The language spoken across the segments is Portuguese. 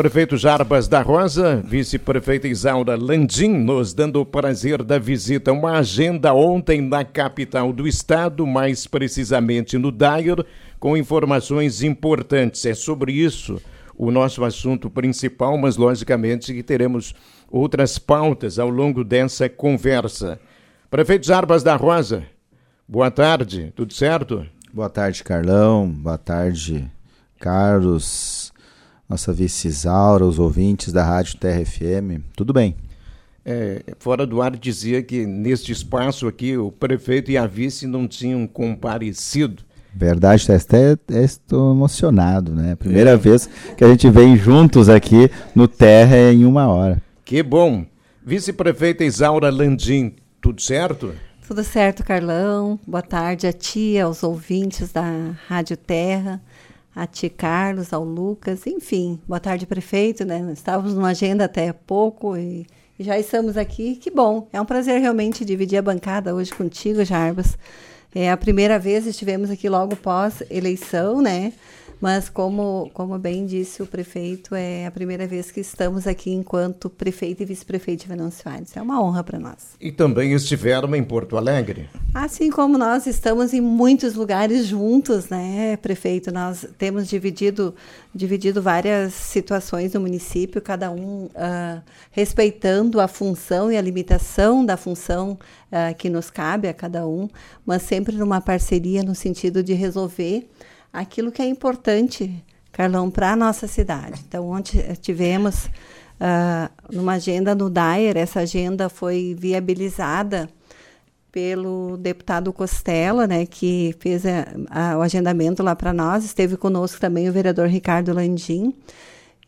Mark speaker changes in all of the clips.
Speaker 1: Prefeito Jarbas da Rosa, vice-prefeita Isaura Landim, nos dando o prazer da visita. Uma agenda ontem na capital do estado, mais precisamente no Dair, com informações importantes. É sobre isso o nosso assunto principal, mas logicamente que teremos outras pautas ao longo dessa conversa. Prefeito Jarbas da Rosa, boa tarde, tudo certo?
Speaker 2: Boa tarde, Carlão. Boa tarde, Carlos, nossa vice Isaura, os ouvintes da Rádio Terra FM. Tudo bem?
Speaker 1: É, fora do ar dizia que neste espaço aqui o prefeito e a vice não tinham comparecido.
Speaker 2: Verdade, até estou emocionado, né? Primeira é. vez que a gente vem juntos aqui no Terra em uma hora.
Speaker 1: Que bom. Vice-prefeita Isaura Landim, tudo certo?
Speaker 3: Tudo certo, Carlão. Boa tarde a ti, aos ouvintes da Rádio Terra, a ti, Carlos, ao Lucas, enfim. Boa tarde, prefeito, né? Estávamos numa agenda até pouco e, já estamos aqui. Que bom. É um prazer realmente dividir a bancada hoje contigo, Jarbas. É a primeira vez estivemos aqui logo pós eleição, né? Mas como, como bem disse o prefeito, é a primeira vez que estamos aqui enquanto prefeito e vice-prefeito de Venâncio Aires. É uma honra para nós.
Speaker 1: E também estiveram em Porto Alegre.
Speaker 3: Assim como nós estamos em muitos lugares juntos, né, prefeito? Nós temos dividido, dividido várias situações no município, cada um uh, respeitando a função e a limitação da função uh, que nos cabe a cada um, mas sempre numa parceria no sentido de resolver aquilo que é importante, Carlão, para a nossa cidade. Então, ontem tivemos uh, numa agenda no DAER, essa agenda foi viabilizada pelo deputado Costela, né, que fez a, a, o agendamento lá para nós. Esteve conosco também o vereador Ricardo Landim.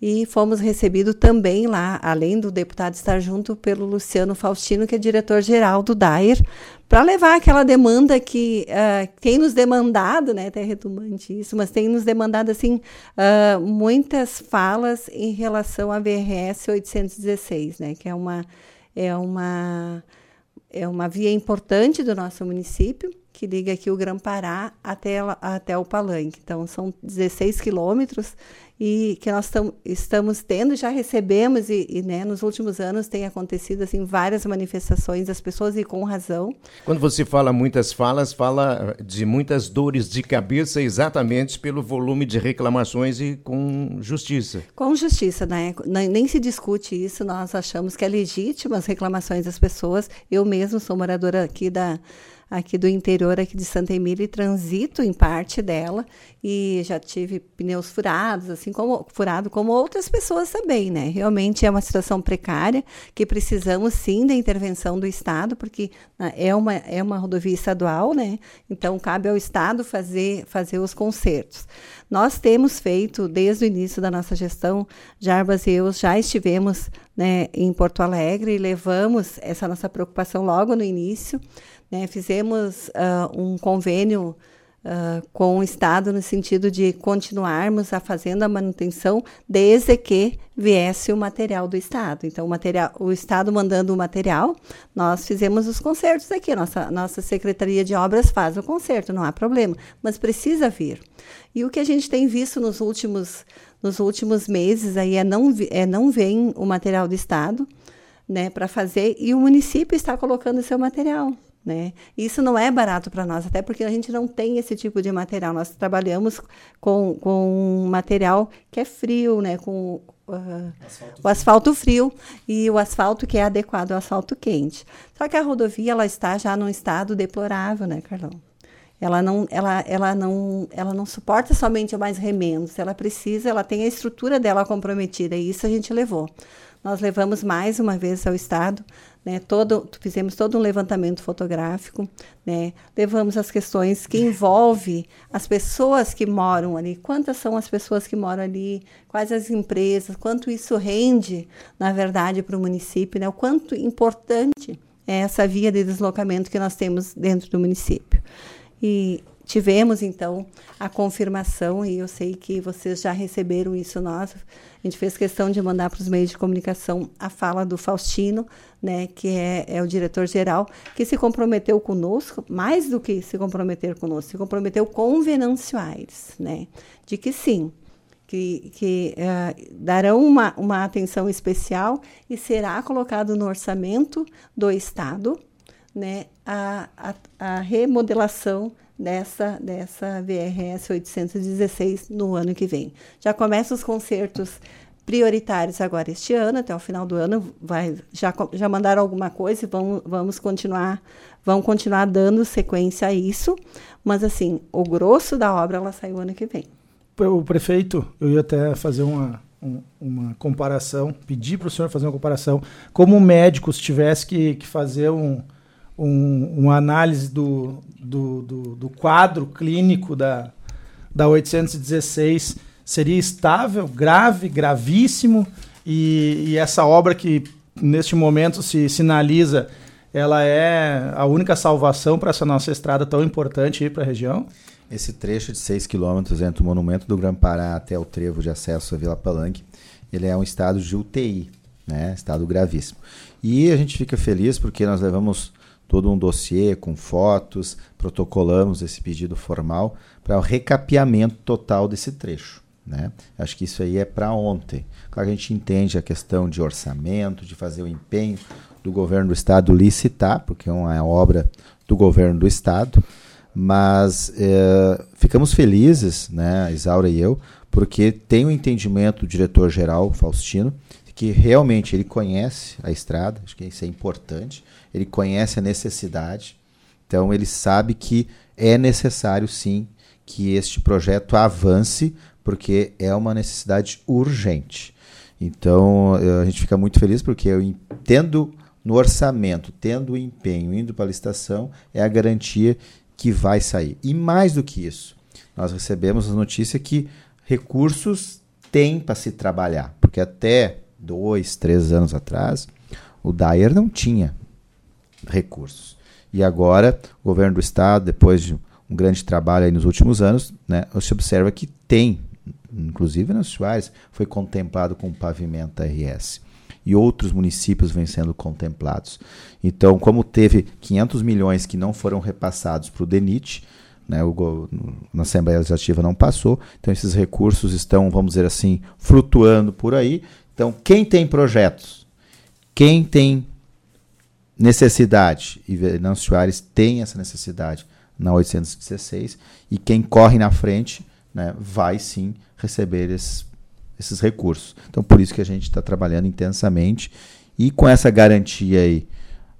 Speaker 3: E fomos recebidos também lá, além do deputado estar junto, pelo Luciano Faustino, que é diretor-geral do DAIR, para levar aquela demanda que uh, tem nos demandado, né, até retumante isso, mas tem nos demandado assim uh, muitas falas em relação à VRS 816, né, que é uma é uma é uma via importante do nosso município que liga aqui o Grã-Pará até, até o Palanque. Então, são 16 quilômetros e que nós tam, estamos tendo, já recebemos e, e né, nos últimos anos tem acontecido assim várias manifestações das pessoas e com razão.
Speaker 1: Quando você fala muitas falas, fala de muitas dores de cabeça exatamente pelo volume de reclamações e com justiça.
Speaker 3: Com justiça, né? Nem se discute isso, nós achamos que é legítima as reclamações das pessoas. Eu mesmo sou moradora aqui da aqui do interior aqui de Santa Emília e transito em parte dela e já tive pneus furados, assim como furado como outras pessoas também, né? Realmente é uma situação precária que precisamos sim da intervenção do Estado, porque né, é uma é uma rodovia estadual, né? Então cabe ao Estado fazer fazer os consertos. Nós temos feito desde o início da nossa gestão, Jarbas e eu já estivemos né, em Porto Alegre e levamos essa nossa preocupação logo no início. Né? Fizemos uh, um convênio uh, com o Estado no sentido de continuarmos a fazendo a manutenção desde que viesse o material do Estado. Então, o, material, o Estado mandando o material, nós fizemos os concertos aqui. Nossa, nossa Secretaria de Obras faz o concerto, não há problema, mas precisa vir. E o que a gente tem visto nos últimos, nos últimos meses aí é não, é não vem o material do Estado né, para fazer e o município está colocando seu material. Né? Isso não é barato para nós, até porque a gente não tem esse tipo de material. Nós trabalhamos com, com um material que é frio, né? com uh, asfalto o asfalto frio e o asfalto que é adequado ao asfalto quente. Só que a rodovia ela está já num estado deplorável, né, Carlão? Ela não, ela, ela, não, ela não suporta somente mais remendos, ela precisa, ela tem a estrutura dela comprometida, e isso a gente levou. Nós levamos mais uma vez ao Estado né, todo, fizemos todo um levantamento fotográfico, né, levamos as questões que envolvem as pessoas que moram ali, quantas são as pessoas que moram ali, quais as empresas, quanto isso rende, na verdade, para o município, né, o quanto importante é essa via de deslocamento que nós temos dentro do município. E tivemos então a confirmação e eu sei que vocês já receberam isso nós. A gente fez questão de mandar para os meios de comunicação a fala do Faustino, né, que é, é o diretor geral, que se comprometeu conosco, mais do que se comprometer conosco, se comprometeu com Venâncio Aires, né, de que sim, que, que uh, darão uma, uma atenção especial e será colocado no orçamento do Estado né, a, a, a remodelação dessa, dessa VRS 816 no ano que vem. Já começam os concertos prioritários agora este ano, até o final do ano, vai, já, já mandaram alguma coisa e vamos, vamos continuar vão continuar dando sequência a isso, mas assim, o grosso da obra ela sai o ano que vem.
Speaker 4: O prefeito, eu ia até fazer uma, uma comparação, pedir para o senhor fazer uma comparação, como o médico se tivesse que, que fazer um, um, uma análise do, do, do, do quadro clínico da, da 816 seria estável, grave, gravíssimo, e, e, essa obra que neste momento se sinaliza, ela é a única salvação para essa nossa estrada tão importante para a região?
Speaker 2: Esse trecho de 6 quilômetros entre o Monumento do Grã-Pará até o trevo de acesso à Vila Palanque, ele é um estado de UTI, né? estado gravíssimo. E a gente fica feliz porque nós levamos todo um dossiê com fotos, protocolamos esse pedido formal para o recapeamento total desse trecho. Né? Acho que isso aí é para ontem. Claro que a gente entende a questão de orçamento, de fazer o empenho do governo do estado licitar, porque é uma obra do governo do estado, mas é, ficamos felizes, né, Isaura e eu, porque tem o entendimento do diretor-geral, Faustino, realmente ele conhece a estrada, acho que isso é importante, ele conhece a necessidade, então ele sabe que é necessário sim que este projeto avance, porque é uma necessidade urgente. Então a gente fica muito feliz porque eu entendo no orçamento, tendo o empenho, indo para a licitação, é a garantia que vai sair. E mais do que isso, nós recebemos a notícia que recursos têm para se trabalhar, porque até dois, três anos atrás, o Dyer não tinha recursos. E agora, o governo do estado, depois de um grande trabalho nos últimos anos, né, se observa que tem, inclusive nas Soares, foi contemplado com o pavimento RS e outros municípios vêm sendo contemplados. Então, como teve 500 milhões que não foram repassados para o DENIT, né, o, na Assembleia Legislativa não passou, então esses recursos estão, vamos dizer assim, flutuando por aí. Então, quem tem projetos, quem tem necessidade, e Venâncio Soares tem essa necessidade na 816, e quem corre na frente né, vai sim receber esses esses recursos. Então, por isso que a gente está trabalhando intensamente e com essa garantia aí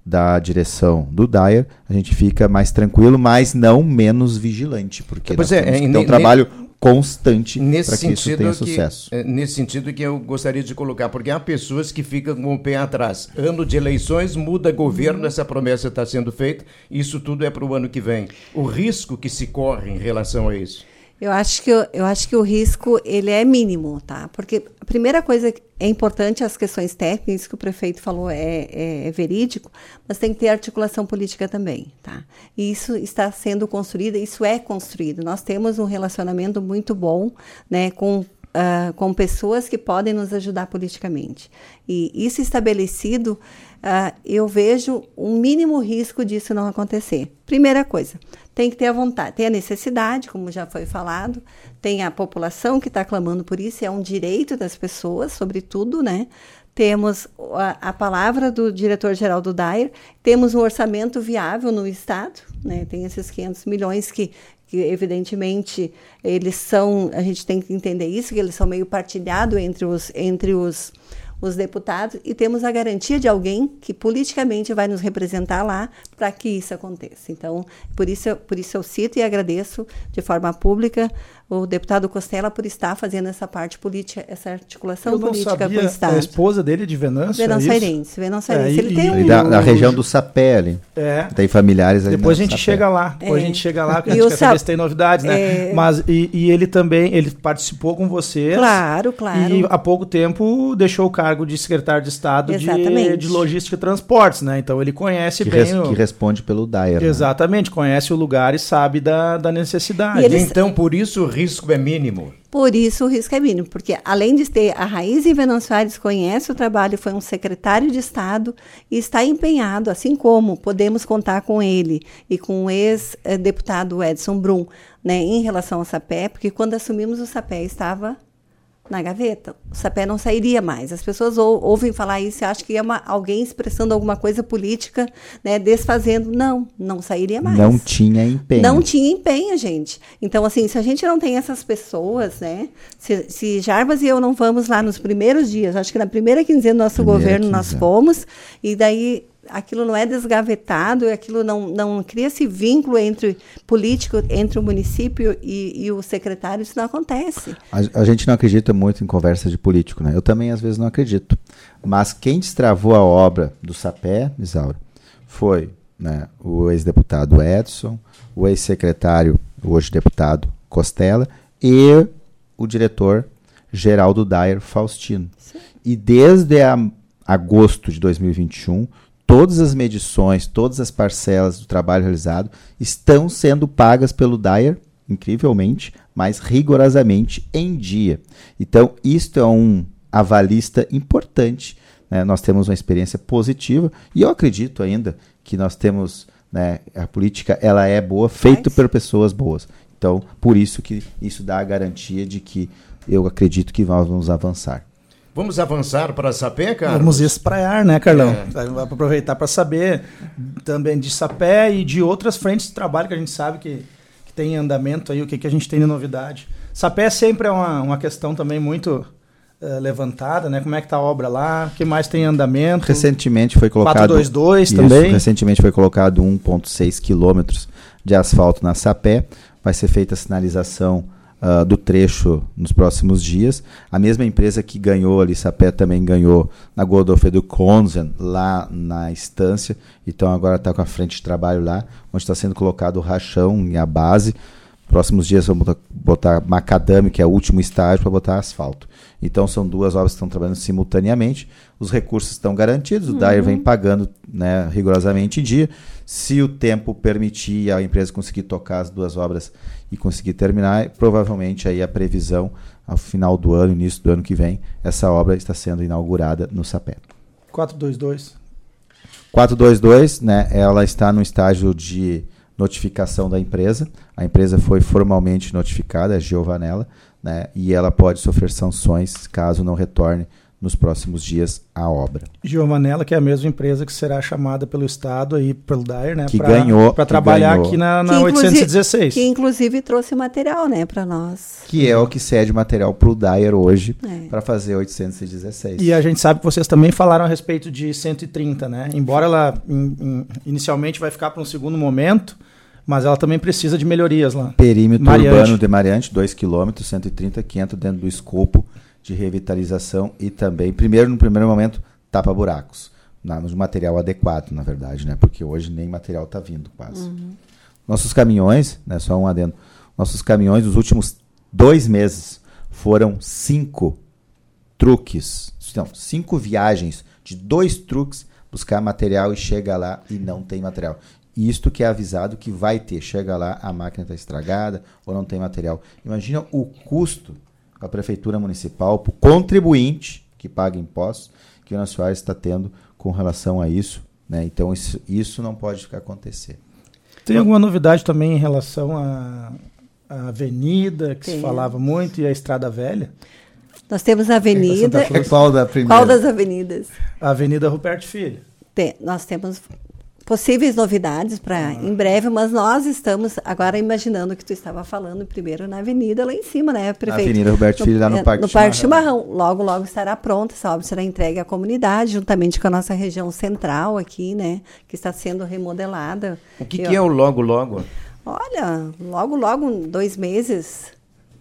Speaker 2: da direção do Dyer, a gente fica mais tranquilo, mas não menos vigilante, porque pois nós é, que ter um trabalho constante para que isso tenha que, sucesso.
Speaker 1: É, nesse sentido que eu gostaria de colocar, porque há pessoas que ficam com o pé atrás. Ano de eleições, muda governo, essa promessa está sendo feita, isso tudo é para o ano que vem. O risco que se corre em relação a isso.
Speaker 3: Eu acho que eu acho que o risco ele é mínimo, tá? Porque a primeira coisa é importante as questões técnicas que o prefeito falou é, é, é, verídico, mas tem que ter articulação política também, tá? E isso está sendo construído, isso é construído. Nós temos um relacionamento muito bom, né, com Uh, com pessoas que podem nos ajudar politicamente. E isso estabelecido, uh, eu vejo um mínimo risco disso não acontecer. Primeira coisa, tem que ter a vontade, tem a necessidade, como já foi falado, tem a população que está clamando por isso, é um direito das pessoas, sobretudo, né? Temos a, a palavra do diretor-geral do DAIR, temos um orçamento viável no Estado, né? Tem esses 500 milhões que, que evidentemente eles são, a gente tem que entender isso, que eles são meio partilhados entre os, entre os os deputados e temos a garantia de alguém que politicamente vai nos representar lá para que isso aconteça. Então, por isso, por isso eu cito e agradeço de forma pública o deputado Costela por estar fazendo essa parte política, essa articulação política com o Estado.
Speaker 4: A esposa dele de Venâncio,
Speaker 3: Venâncio é Airense. Venâncio Airense.
Speaker 2: É, ele, tem um... da, da, região do Sapé ali.
Speaker 4: É.
Speaker 2: Tem familiares ali
Speaker 4: Depois a gente chega lá. Depois é. a gente chega lá, porque a gente quer saber se tem novidades, né? É... Mas, e, e, ele também, ele participou com vocês.
Speaker 3: Claro, claro.
Speaker 4: E há pouco tempo deixou o cargo de secretário de Estado de, de Logística e Transportes, né? Então ele conhece
Speaker 2: que
Speaker 4: bem...
Speaker 2: Res, o... Que responde pelo DAER.
Speaker 4: Né? Exatamente, né? conhece o lugar e sabe da, da necessidade.
Speaker 1: Eles... Então, por isso, risco é mínimo.
Speaker 3: Por isso o risco é mínimo, porque além de ter a Raiz em Venâncio Aires conhece o trabalho, foi um secretário de Estado e está empenhado, assim como podemos contar com ele e com o ex-deputado Edson Brum, né, em relação ao SAPé, porque quando assumimos o SAPé estava na gaveta. O sapé não sairia mais. As pessoas ou, ouvem falar isso e acham que é uma, alguém expressando alguma coisa política, né, desfazendo. Não, não sairia mais.
Speaker 2: Não tinha empenho.
Speaker 3: Não tinha empenho, gente. Então, assim, se a gente não tem essas pessoas, né? Se, se Jarbas e eu não vamos lá nos primeiros dias, acho que na primeira quinzena do nosso primeira governo quinzena. nós fomos, e daí aquilo não é desgavetado, aquilo não, não cria esse vínculo entre político, entre o município e, e o secretário, isso não acontece.
Speaker 2: A, a, gente não acredita muito em conversa de político, né? Eu também às vezes não acredito. Mas quem destravou a obra do Sapé, Isaura, foi né, o ex-deputado Edson, o ex-secretário, hoje deputado Costela, e o diretor Geraldo Dyer Faustino. Sim. E desde a, agosto de 2021, todas as medições, todas as parcelas do trabalho realizado estão sendo pagas pelo Dyer, incrivelmente, mas rigorosamente em dia. Então, isto é um avalista importante. Né? Nós temos uma experiência positiva e eu acredito ainda que nós temos né, a política ela é boa, feita por pessoas boas. Então, por isso que isso dá a garantia de que eu acredito que nós vamos avançar.
Speaker 1: Vamos avançar para Sapé, cara?
Speaker 4: Vamos espraiar, né, Carlão? É. Vai aproveitar para saber também de Sapé e de outras frentes de trabalho que a gente sabe que, que tem em andamento aí, o que, que a gente tem de novidade. Sapé sempre é uma, uma questão também muito uh, levantada, né? Como é que tá a obra lá? O que mais tem em andamento?
Speaker 2: Recentemente foi colocado...
Speaker 4: 422 isso, também?
Speaker 2: Recentemente foi colocado 1,6 quilômetros de asfalto na Sapé. Vai ser feita a sinalização uh, do trecho nos próximos dias. A mesma empresa que ganhou ali, Sapé, também ganhou na Godolphe do Konzen, lá na estância. Então agora está com a frente de trabalho lá, onde está sendo colocado o rachão e a base. Próximos dias vamos botar macadame, que é o último estágio, para botar asfalto. Então são duas obras que estão trabalhando simultaneamente. Os recursos estão garantidos, o uhum. vem pagando né, rigorosamente em dia. Se o tempo permitir a empresa conseguir tocar as duas obras e conseguir terminar, provavelmente aí a previsão ao final do ano, início do ano que vem, essa obra está sendo inaugurada no Sapé.
Speaker 4: 422.
Speaker 2: 422, né? Ela está no estágio de notificação da empresa. A empresa foi formalmente notificada, a Giovanella, né? E ela pode sofrer sanções caso não retorne nos próximos dias a obra.
Speaker 4: Giovanella, que é a mesma empresa que será chamada pelo Estado aí, pelo DAIR, né?
Speaker 2: Que pra, ganhou.
Speaker 4: Para trabalhar
Speaker 2: ganhou.
Speaker 4: aqui na, na que 816.
Speaker 3: Que inclusive trouxe material, né, para nós.
Speaker 2: Que é o que cede material para o DAIR hoje é. para fazer 816.
Speaker 4: E a gente sabe que vocês também falaram a respeito de 130, né? Embora ela in, in, inicialmente vai ficar para um segundo momento, mas ela também precisa de melhorias lá.
Speaker 2: Perímetro Mariante. urbano de Mariante, 2 km, 130, 500 dentro do escopo de revitalização e também, primeiro, no primeiro momento, tapa-buracos. No material adequado, na verdade, né? Porque hoje nem material está vindo quase. Uhum. Nossos caminhões, né, só um adendo, nossos caminhões, nos últimos dois meses, foram cinco truques, não, cinco viagens de dois truques buscar material e chega lá e não tem material. Isto que é avisado que vai ter. Chega lá, a máquina está estragada ou não tem material. Imagina o custo para a prefeitura municipal, para o contribuinte que paga impostos, que o Soares está tendo com relação a isso. Né? Então, isso, isso não pode ficar acontecer.
Speaker 4: Tem alguma novidade também em relação à, à avenida, que Tem. se falava muito, e a Estrada Velha?
Speaker 3: Nós temos a avenida.
Speaker 2: Qual da primeira?
Speaker 3: Qual das avenidas?
Speaker 4: A Avenida Ruperto Filho.
Speaker 3: Tem, nós temos possíveis novidades para uhum. em breve, mas nós estamos agora imaginando que tu estava falando primeiro na avenida lá em cima, né,
Speaker 2: prefeito? Avenida Roberto Filho, lá no,
Speaker 3: é,
Speaker 2: Parque
Speaker 3: No Parque Chimarrão. Chimarrão. Logo, logo estará pronta, essa obra será entregue à comunidade, juntamente com a nossa região central aqui, né, que está sendo remodelada.
Speaker 1: O que, que é o logo, logo?
Speaker 3: Olha, logo, logo, dois meses.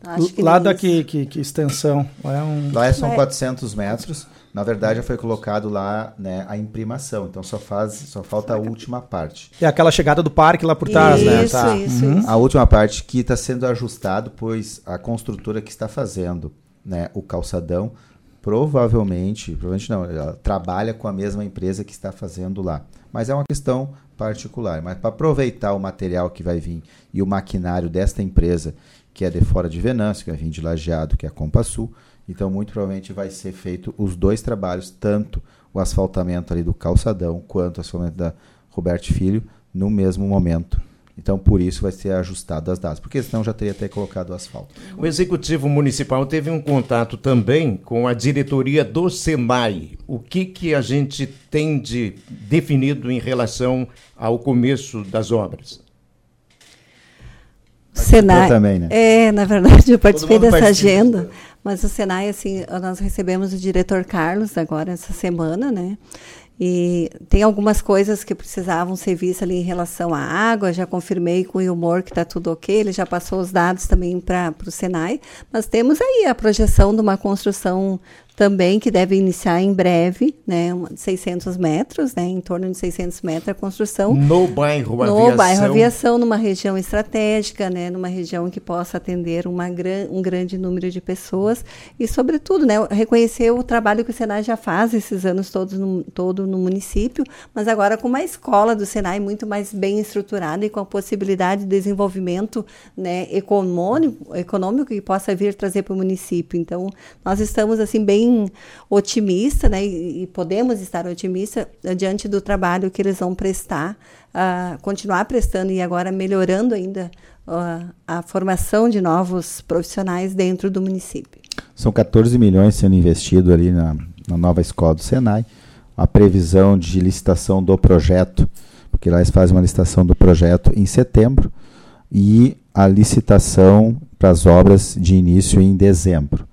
Speaker 4: Acho que lá daqui, que, que, extensão? É um...
Speaker 2: Lá são é. 400 metros. Na verdade, já foi colocado lá né, a imprimação, então só faz, só falta a última parte.
Speaker 4: É aquela chegada do parque lá por trás,
Speaker 3: né?
Speaker 4: Isso,
Speaker 3: tá. isso, uhum. isso.
Speaker 2: A última parte que está sendo ajustado, pois a construtora que está fazendo né, o calçadão provavelmente, provavelmente não, ela trabalha com a mesma empresa que está fazendo lá. Mas é uma questão particular. Mas para aproveitar o material que vai vir e o maquinário desta empresa, que é de fora de Venâncio, que vai vir de Lajeado, que é a Compassul, então, muito provavelmente vai ser feito os dois trabalhos, tanto o asfaltamento ali do calçadão quanto o asfaltamento da Roberto Filho, no mesmo momento. Então, por isso vai ser ajustado as datas, porque senão já teria até colocado o asfalto.
Speaker 1: O Executivo Municipal teve um contato também com a diretoria do SENAI. O que, que a gente tem de definido em relação ao começo das obras?
Speaker 3: Senai. Também, né? É, na verdade, eu participei dessa participa. agenda. Mas o Senai, assim, nós recebemos o diretor Carlos agora essa semana, né? E tem algumas coisas que precisavam ser vistas ali em relação à água. Já confirmei com o humor que está tudo ok. Ele já passou os dados também para o Senai. Mas temos aí a projeção de uma construção também que deve iniciar em breve, né, 600 metros, né, em torno de 600 metros a construção.
Speaker 1: No bairro
Speaker 3: no Aviação. No bairro Aviação, numa região estratégica, né, numa região que possa atender uma gran, um grande número de pessoas e, sobretudo, né, reconhecer o trabalho que o Senai já faz esses anos todos no, todo no município, mas agora com uma escola do Senai muito mais bem estruturada e com a possibilidade de desenvolvimento, né, econômico, econômico que possa vir trazer para o município. Então, nós estamos assim bem bem otimista, né? E, e podemos estar otimistas diante do trabalho que eles vão prestar, uh, continuar prestando e agora melhorando ainda uh, a formação de novos profissionais dentro do município.
Speaker 2: São 14 milhões sendo investido ali na, na nova escola do Senai. A previsão de licitação do projeto, porque lá eles fazem uma licitação do projeto em setembro e a licitação para as obras de início em dezembro.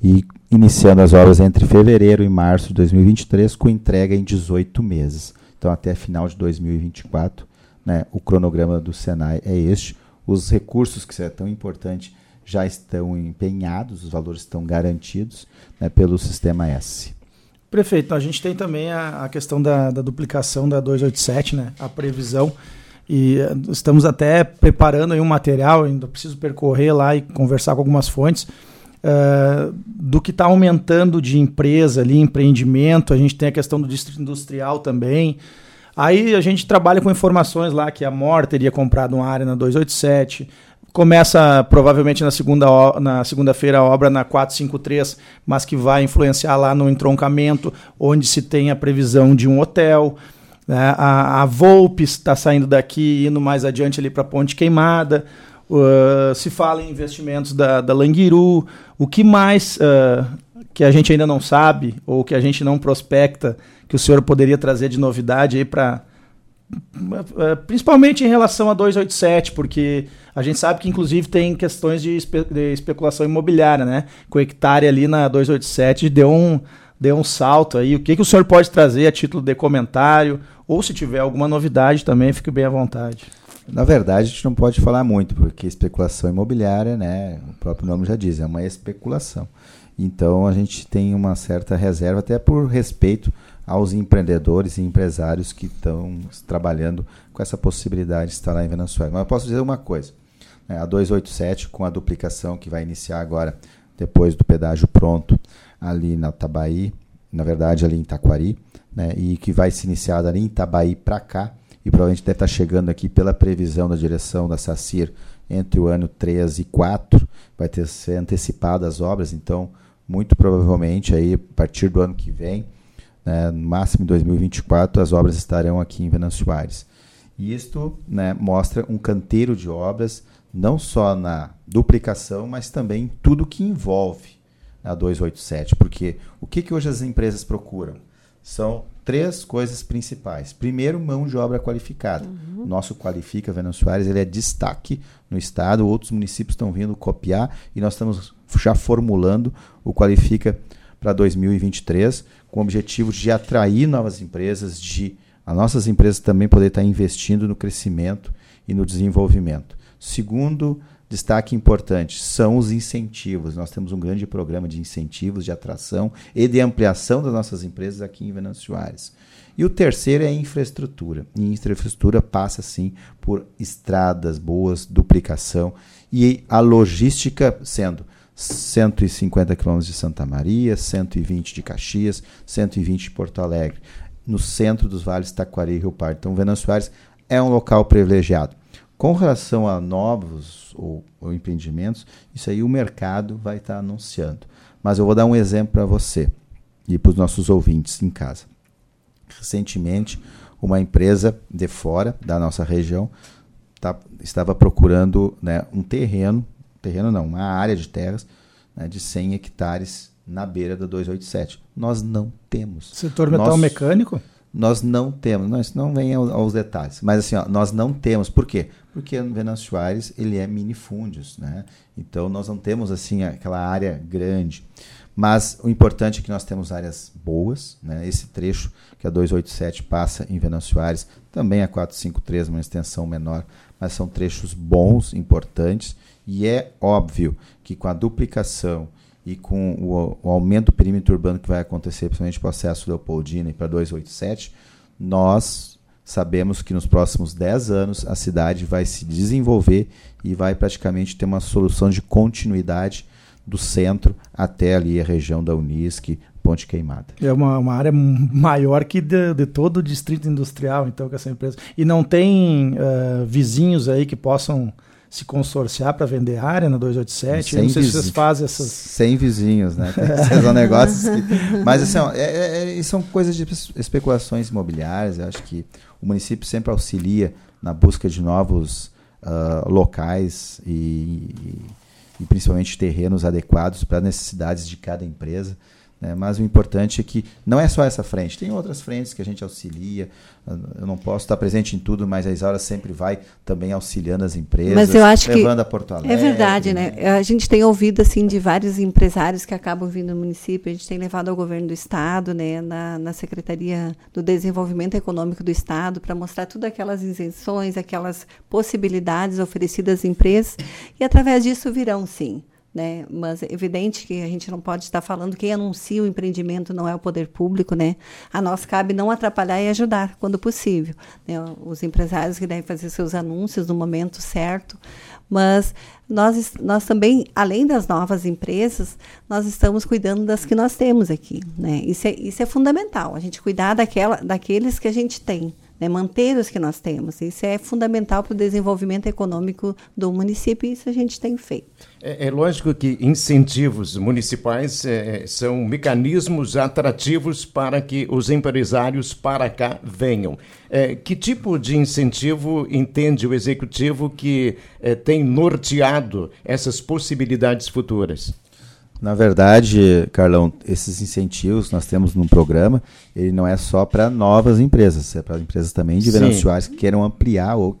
Speaker 2: E iniciando as obras entre fevereiro e março de 2023, com entrega em 18 meses. Então, até final de 2024, né, o cronograma do Senai é este. Os recursos, que é tão importante, já estão empenhados, os valores estão garantidos né, pelo Sistema S.
Speaker 4: Prefeito, a gente tem também a, a questão da, da, duplicação da 287, né, a previsão. E eh, estamos até preparando um material, ainda preciso percorrer lá e conversar com algumas fontes Uh, do que está aumentando de empresa ali, empreendimento, a gente tem a questão do distrito industrial também. Aí a gente trabalha com informações lá que a MOR teria comprado uma área na 287. Começa provavelmente na segunda na segunda-feira a obra na 453, mas que vai influenciar lá no entroncamento, onde se tem a previsão de um hotel. Né? A, a está saindo daqui indo mais adiante ali para Ponte Queimada. Uh, se fala em investimentos da, da Languiru, o que mais uh, que a gente ainda não sabe ou que a gente não prospecta que o senhor poderia trazer de novidade aí para uh, principalmente em relação a 287, porque a gente sabe que inclusive tem questões de, espe de especulação imobiliária, né? Com hectare ali na 287 deu um deu um salto aí. O que, que o senhor pode trazer a título de comentário ou se tiver alguma novidade também, fique bem à vontade.
Speaker 2: Na verdade, a gente não pode falar muito, porque especulação imobiliária, né, o próprio nome já diz, é uma especulação. Então a gente tem uma certa reserva, até por respeito aos empreendedores e empresários que estão trabalhando com essa possibilidade de estar lá em Venezuela. Mas eu posso dizer uma coisa: né, a 287, com a duplicação que vai iniciar agora, depois do pedágio pronto, ali na Tabaí, na verdade ali em Taquari, né, e que vai se iniciar ali em Tabaí para cá, e provavelmente deve estar chegando aqui pela previsão da direção da SACIR entre o ano 3 e 4, vai ter ser antecipadas as obras, então muito provavelmente aí a partir do ano que vem, né, no máximo em 2024, as obras estarão aqui em Venâncio Soares. E isto né, mostra um canteiro de obras, não só na duplicação, mas também tudo que envolve a 287, porque o que, que hoje as empresas procuram? São três coisas principais. Primeiro, mão de obra qualificada. Uhum. Nosso Qualifica Venâncio Soares, ele é destaque no estado, outros municípios estão vindo copiar e nós estamos já formulando o Qualifica para 2023, com o objetivo de atrair novas empresas, de as nossas empresas também poder estar investindo no crescimento e no desenvolvimento. Segundo, destaque importante são os incentivos. Nós temos um grande programa de incentivos, de atração e de ampliação das nossas empresas aqui em Venâncio Soares. E o terceiro é a infraestrutura. E infraestrutura passa, sim, por estradas boas, duplicação e a logística sendo 150 quilômetros de Santa Maria, 120 de Caxias, 120 de Porto Alegre, no centro dos vales Taquari e Rio Pardo. Então, Venâncio Soares é um local privilegiado. Com relação a novos ou, ou empreendimentos, isso aí o mercado vai estar tá anunciando. Mas eu vou dar um exemplo para você e para os nossos ouvintes em casa. Recentemente, uma empresa de fora da nossa região tá, estava procurando né, um terreno, terreno não, uma área de terras né, de 100 hectares na beira da 287. Nós não temos.
Speaker 4: Setor metal nós, mecânico?
Speaker 2: Nós não temos, não, isso não vem aos, aos detalhes, mas assim, ó, nós não temos, por quê? Porque o Venâncio Soares, ele é minifúndios, né? Então nós não temos assim aquela área grande. Mas o importante é que nós temos áreas boas, né? Esse trecho que a 287 passa em Venâncio Soares, também a 453, uma extensão menor, mas são trechos bons, importantes, e é óbvio que com a duplicação e com o, o, aumento do perímetro urbano que vai acontecer, principalmente para o acesso Leopoldina e para 287, nós sabemos que nos próximos 10 anos a cidade vai se desenvolver e vai praticamente ter uma solução de continuidade do centro até ali a região da Unisc, Ponte Queimada.
Speaker 4: É uma, uma área maior que de, de, todo o distrito industrial, então, com essa empresa. E não tem uh, vizinhos aí que possam se consorciar para vender área na 287? Eu não sei se vocês fazem essas.
Speaker 2: Sem vizinhos, né? São negócios que... Mas assim, ó, é, é, são coisas de especulações imobiliárias. Eu acho que o município sempre auxilia na busca de novos uh, locais e, e, e principalmente terrenos adequados para necessidades de cada empresa. Né? Mas o importante é que não é só essa frente, tem outras frentes que a gente auxilia. Eu não posso estar presente em tudo, mas a Isaura sempre vai também auxiliando as empresas,
Speaker 3: mas eu acho
Speaker 2: levando
Speaker 3: que
Speaker 2: a Porto Alegre.
Speaker 3: É verdade, né? A gente tem ouvido assim de vários empresários que acabam vindo no município, a gente tem levado ao governo do estado, né, na, na Secretaria do Desenvolvimento Econômico do Estado, para mostrar tudo aquelas isenções, aquelas possibilidades oferecidas às empresas, e através disso virão sim né? Mas é evidente que a gente não pode estar falando quem anuncia o empreendimento não é o poder público, né? A nós cabe não atrapalhar e ajudar quando possível. Né? Os empresários que devem fazer seus anúncios no momento certo, mas nós, nós também, além das novas empresas, nós estamos cuidando das que nós temos aqui, né? Isso é, isso é fundamental, a gente cuidar daquela, daqueles que a gente tem né, manter os que nós temos. Isso é fundamental para o desenvolvimento econômico do município e isso a gente tem feito.
Speaker 1: É, é lógico que incentivos municipais é, é, são mecanismos atrativos para que os empresários para cá venham. É, que tipo de incentivo entende o executivo que é, tem norteado essas possibilidades futuras?
Speaker 2: Na verdade, Carlão, esses incentivos que nós temos no programa, ele não é só para novas empresas, é para empresas também de venenciais que queiram ampliar ou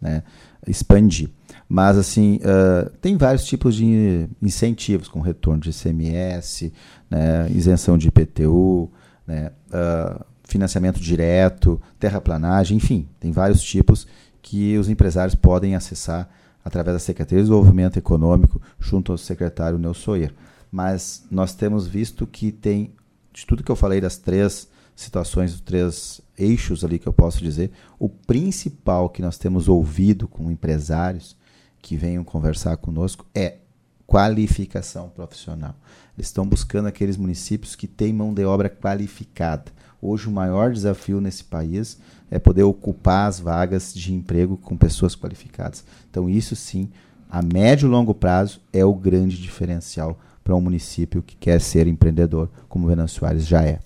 Speaker 2: né, expandir. Mas, assim, uh, tem vários tipos de incentivos, com retorno de ICMS, né, isenção de IPTU, né, uh, financiamento direto, terraplanagem, enfim, tem vários tipos que os empresários podem acessar através da Secretaria de Desenvolvimento Econômico, junto ao secretário Neusoyer. Mas nós temos visto que tem, de tudo que eu falei das três situações, dos três eixos ali que eu posso dizer, o principal que nós temos ouvido com empresários que venham conversar conosco é qualificação profissional. Eles estão buscando aqueles municípios que têm mão de obra qualificada. Hoje, o maior desafio nesse país é poder ocupar as vagas de emprego com pessoas qualificadas. Então, isso sim, a médio e longo prazo, é o grande diferencial para um município que quer ser empreendedor, como Venâncio Soares já é.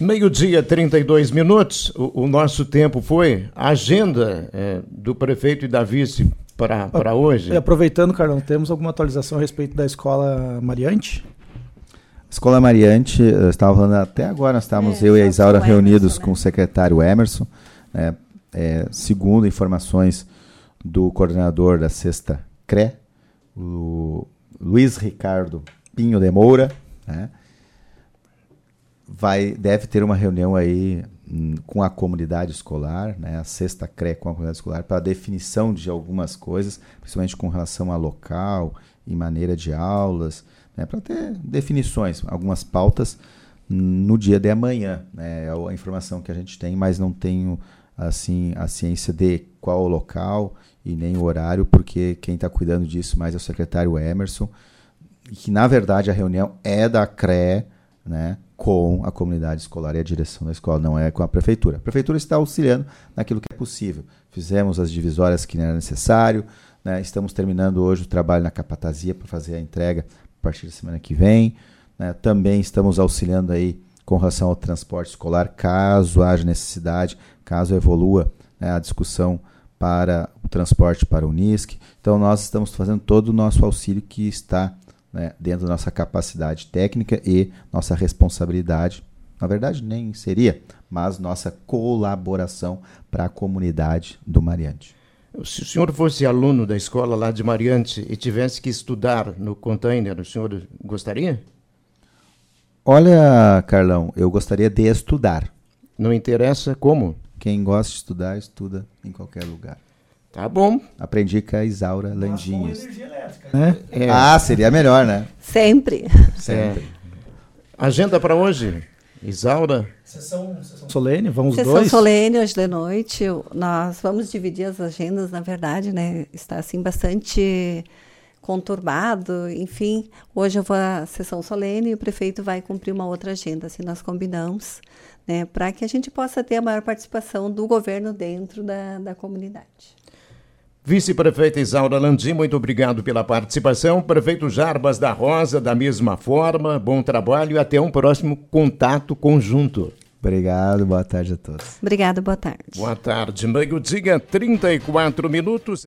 Speaker 1: Meio-dia, 32 minutos. O, o, nosso tempo foi. A agenda é, do prefeito e da vice para hoje.
Speaker 4: E aproveitando, Carlão, temos alguma atualização a respeito da escola Mariante?
Speaker 2: Escola Mariante, eu estava falando até agora, nós estávamos é, eu e a Isaura reunidos Emerson, né? com o secretário Emerson. Né, é, segundo informações do coordenador da sexta CRE, o Luiz Ricardo Pinho de Moura, né, vai, deve ter uma reunião aí hum, com a comunidade escolar, né, a sexta CRE com a comunidade escolar, para a definição de algumas coisas, principalmente com relação a local e maneira de aulas, né, para ter definições, algumas pautas no dia de amanhã. Né, é a informação que a gente tem, mas não tenho assim a ciência de qual o local e nem o horário, porque quem está cuidando disso mais é o secretário Emerson, que na verdade a reunião é da CRE, né, com a comunidade escolar e a direção da escola, não é com a prefeitura. A prefeitura está auxiliando naquilo que é possível. Fizemos as divisórias que não era necessário, né, estamos terminando hoje o trabalho na capatazia para fazer a entrega a partir da semana que vem. Né, também estamos auxiliando aí com relação ao transporte escolar, caso haja necessidade, caso evolua né, a discussão para o transporte para o Unisc. Então, nós estamos fazendo todo o nosso auxílio que está né, dentro da nossa capacidade técnica e nossa responsabilidade. Na verdade, nem seria, mas nossa colaboração para a comunidade do Mariante.
Speaker 1: Se o senhor fosse aluno da escola lá de Mariante e tivesse que estudar no container, o senhor gostaria?
Speaker 2: Olha, Carlão, eu gostaria de estudar.
Speaker 1: Não interessa como?
Speaker 2: Quem gosta de estudar, estuda em qualquer lugar.
Speaker 1: Tá bom.
Speaker 2: Aprendi com a Isaura Landinhas.
Speaker 4: Né?
Speaker 2: É. Ah, seria melhor, né?
Speaker 3: Sempre.
Speaker 2: Sempre.
Speaker 1: É. Agenda para hoje, Isaura.
Speaker 4: Sessão, sessão solene, vamos
Speaker 3: Sessão
Speaker 4: dois?
Speaker 3: solene hoje de noite. Nós vamos dividir as agendas, na verdade, né? Está assim bastante conturbado, enfim. Hoje eu vou à sessão solene e o prefeito vai cumprir uma outra agenda, assim nós combinamos, né? Para que a gente possa ter a maior participação do governo dentro da, da comunidade.
Speaker 1: Vice-prefeita Isaura Landim, muito obrigado pela participação. Prefeito Jarbas da Rosa, da mesma forma, bom trabalho e até um próximo contato conjunto.
Speaker 2: Obrigado, boa tarde a todos.
Speaker 3: Obrigada, boa tarde.
Speaker 1: Boa tarde, meio-dia, 34 minutos.